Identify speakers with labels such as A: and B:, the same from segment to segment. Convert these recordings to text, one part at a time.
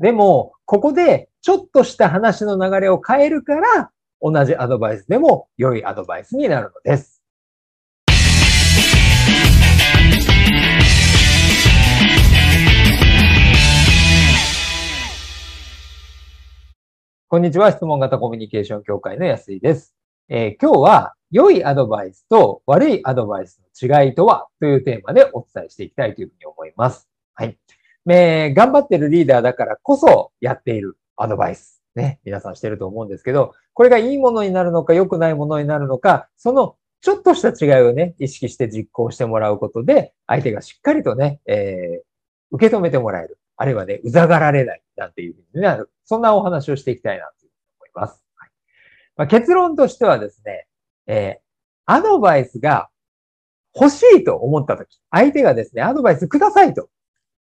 A: でも、ここでちょっとした話の流れを変えるから、同じアドバイスでも良いアドバイスになるのです。こんにちは。質問型コミュニケーション協会の安井です。えー、今日は良いアドバイスと悪いアドバイスの違いとはというテーマでお伝えしていきたいというふうに思います。はい。えー、頑張ってるリーダーだからこそやっているアドバイス。ね。皆さんしてると思うんですけど、これがいいものになるのか良くないものになるのか、そのちょっとした違いをね、意識して実行してもらうことで、相手がしっかりとね、えー、受け止めてもらえる。あるいはね、うざがられない。なんていうふうになる。そんなお話をしていきたいなと思います。はいまあ、結論としてはですね、えー、アドバイスが欲しいと思ったとき、相手がですね、アドバイスくださいと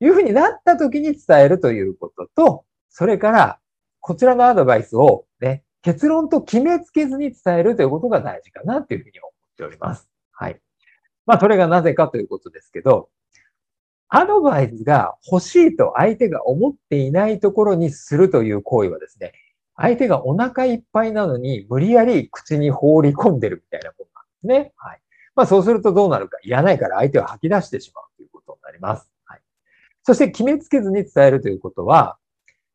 A: いうふうになったときに伝えるということと、それから、こちらのアドバイスをね、結論と決めつけずに伝えるということが大事かなというふうに思っております。はい。まあ、それがなぜかということですけど、アドバイスが欲しいと相手が思っていないところにするという行為はですね、相手がお腹いっぱいなのに無理やり口に放り込んでるみたいなものなんですね。はい。まあそうするとどうなるか。いらないから相手は吐き出してしまうということになります。そして決めつけずに伝えるということは、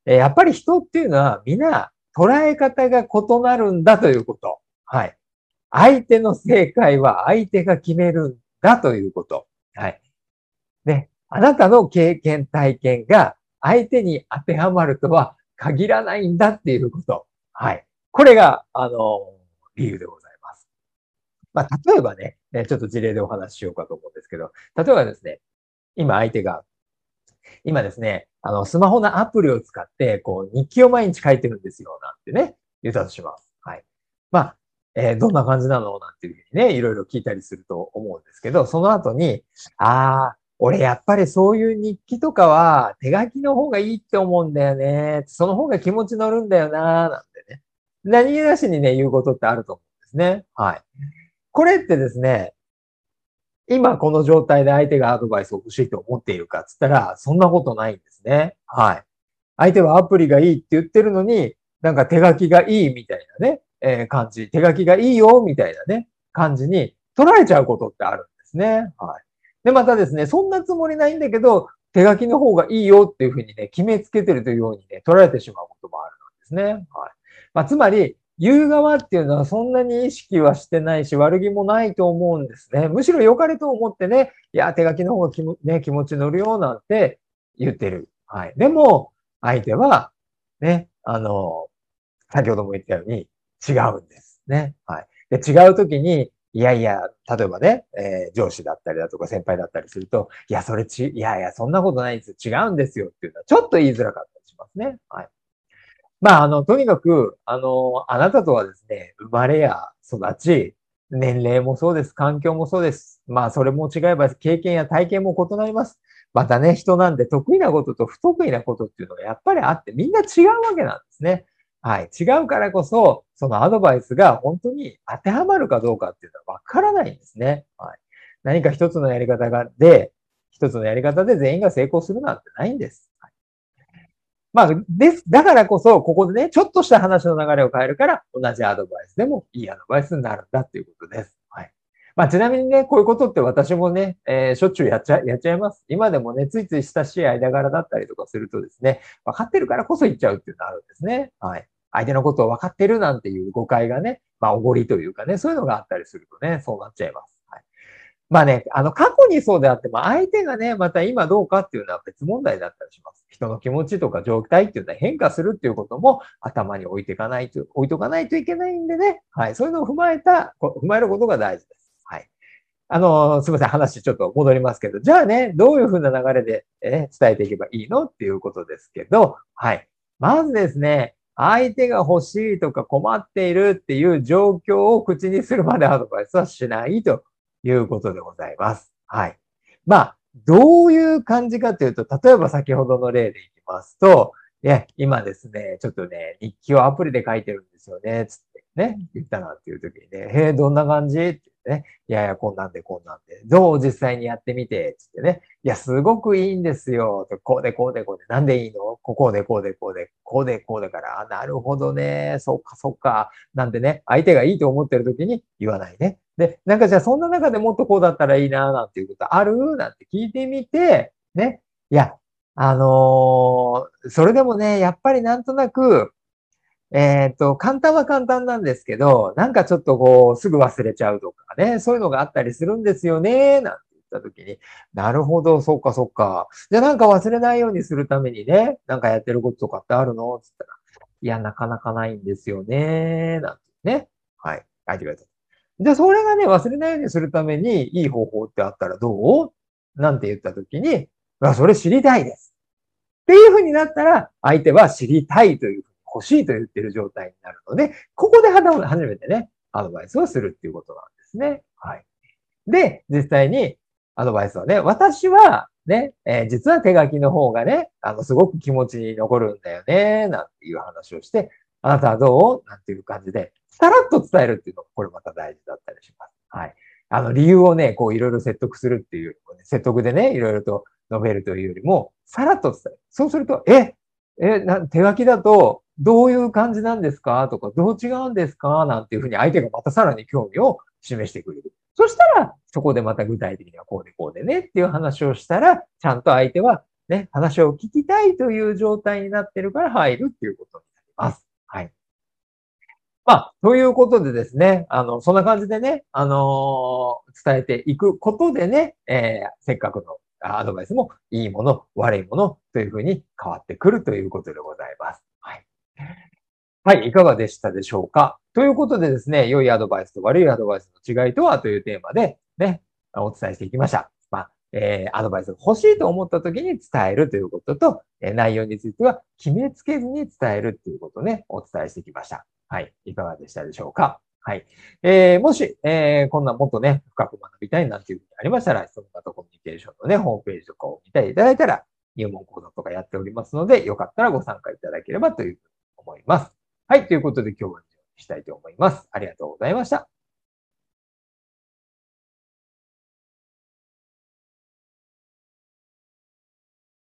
A: やっぱり人っていうのは皆捉え方が異なるんだということ。はい。相手の正解は相手が決めるんだということ。はい。ね。あなたの経験、体験が相手に当てはまるとは限らないんだっていうこと。はい。これが、あの、理由でございます。まあ、例えばね、ちょっと事例でお話ししようかと思うんですけど、例えばですね、今相手が、今ですね、あの、スマホのアプリを使って、こう、日記を毎日書いてるんですよ、なんてね、言ったとします。はい。まあ、えー、どんな感じなの？なんていうふうにね、いろいろ聞いたりすると思うんですけど、その後に、ああ、俺やっぱりそういう日記とかは手書きの方がいいって思うんだよね。その方が気持ち乗るんだよななんてね。何気なしにね、言うことってあると思うんですね。はい。これってですね、今この状態で相手がアドバイスを欲しいと思っているかっつったら、そんなことないんですね。はい。相手はアプリがいいって言ってるのに、なんか手書きがいいみたいなね、えー、感じ。手書きがいいよみたいなね、感じに取られちゃうことってあるんですね。はい。で、またですね、そんなつもりないんだけど、手書きの方がいいよっていうふうにね、決めつけてるというようにね、取られてしまうこともあるんですね。はい。まあ、つまり、言う側っていうのはそんなに意識はしてないし、悪気もないと思うんですね。むしろ良かれと思ってね、いや、手書きの方が気も、ね、気持ち乗るよなんて言ってる。はい。でも、相手は、ね、あの、先ほども言ったように違うんですね。はい。で、違うときに、いやいや、例えばね、えー、上司だったりだとか先輩だったりすると、いや、それち、いやいや、そんなことないんですよ。違うんですよっていうのは、ちょっと言いづらかったりしますね。はい。まあ、あの、とにかく、あの、あなたとはですね、生まれや育ち、年齢もそうです。環境もそうです。まあ、それも違えば、経験や体験も異なります。またね、人なんで得意なことと不得意なことっていうのがやっぱりあって、みんな違うわけなんですね。はい。違うからこそ、そのアドバイスが本当に当てはまるかどうかっていうのはわからないんですね。はい。何か一つのやり方が、で、一つのやり方で全員が成功するなんてないんです。まあ、です。だからこそ、ここでね、ちょっとした話の流れを変えるから、同じアドバイスでもいいアドバイスになるんだっていうことです。はい。まあ、ちなみにね、こういうことって私もね、えー、しょっちゅうやっちゃ、やっちゃいます。今でもね、ついつい親しい間柄だったりとかするとですね、分かってるからこそ言っちゃうっていうのがあるんですね。はい。相手のことを分かってるなんていう誤解がね、まあ、おごりというかね、そういうのがあったりするとね、そうなっちゃいます。はい。まあね、あの、過去にそうであっても、相手がね、また今どうかっていうのは別問題だったりします。人の気持ちとか状態っていうのは変化するっていうことも頭に置いていかないと、置いとかないといけないんでね、はい。そういうのを踏まえた、踏まえることが大事です。はい。あの、すみません。話ちょっと戻りますけど、じゃあね、どういうふうな流れで、え伝えていけばいいのっていうことですけど、はい。まずですね、相手が欲しいとか困っているっていう状況を口にするまでアドバイスはしないということでございます。はい。まあ、どういう感じかというと、例えば先ほどの例でいきますと、いや、今ですね、ちょっとね、日記をアプリで書いてるんですよね、つって。ね、言ったなっていう時にね、へえ、どんな感じ？って言ってね、いやいや、こんなんでこんなんで、どう実際にやってみて、つってね、いや、すごくいいんですよ、とこうでこうでこうで、なんでいいの？ここでこうでこうで、こうでこうだから、なるほどね、そっかそっか、なんでね、相手がいいと思ってる時に言わないね。で、なんかじゃあそんな中でもっとこうだったらいいな、なんていうことある？なんて聞いてみて、ね、いや、あのー、それでもね、やっぱりなんとなく、えっ、と、簡単は簡単なんですけど、なんかちょっとこう、すぐ忘れちゃうとかね、そういうのがあったりするんですよね、なんて言った時に、なるほど、そっかそっか。じゃあなんか忘れないようにするためにね、なんかやってることとかってあるの？つったら、いや、なかなかないんですよね、なんてね。はい。書いてくれた。じゃあそれがね、忘れないようにするためにいい方法ってあったらどう？なんて言った時に、あ、それ知りたいです。っていうふうになったら、相手は知りたいという欲しいと言ってる状態になるので、ここで初めてね、アドバイスをするっていうことなんですね。はい。で、実際にアドバイスはね、私はね、えー、実は手書きの方がね、あの、すごく気持ちに残るんだよね、なんていう話をして、あなたはどう？なんていう感じで、さらっと伝えるっていうのが、これまた大事だったりします。はい。あの、理由をね、こう、いろいろ説得するっていう、ね、説得でね、いろいろと述べるというよりも、さらっと伝える。そうすると、え、え、な手書きだと、どういう感じなんですかとか、どう違うんですかなんていうふうに相手がまたさらに興味を示してくれる。そしたら、そこでまた具体的にはこうでこうでねっていう話をしたら、ちゃんと相手はね、話を聞きたいという状態になってるから入るっていうことに。まあ、ということでですね、あの、そんな感じでね、あのー、伝えていくことでね、えー、せっかくのアドバイスもいいもの、悪いものというふうに変わってくるということでございます。はい。はい、いかがでしたでしょうか？ということでですね、良いアドバイスと悪いアドバイスの違いとはというテーマでね、お伝えしていきました。まあ、えー、アドバイスが欲しいと思った時に伝えるということと、え、内容については決めつけずに伝えるということね、お伝えしてきました。はい、いかがでしたでしょうか？はい。えー、もし、えー、こんなもっとね、深く学びたいなんていうふうにありましたら、質問型コミュニケーションのね、ホームページとかを見ていただいたら、入門講座とかやっておりますので、よかったらご参加いただければというふうに思います。はい。ということで今日は以上にしたいと思います。ありがとうございました。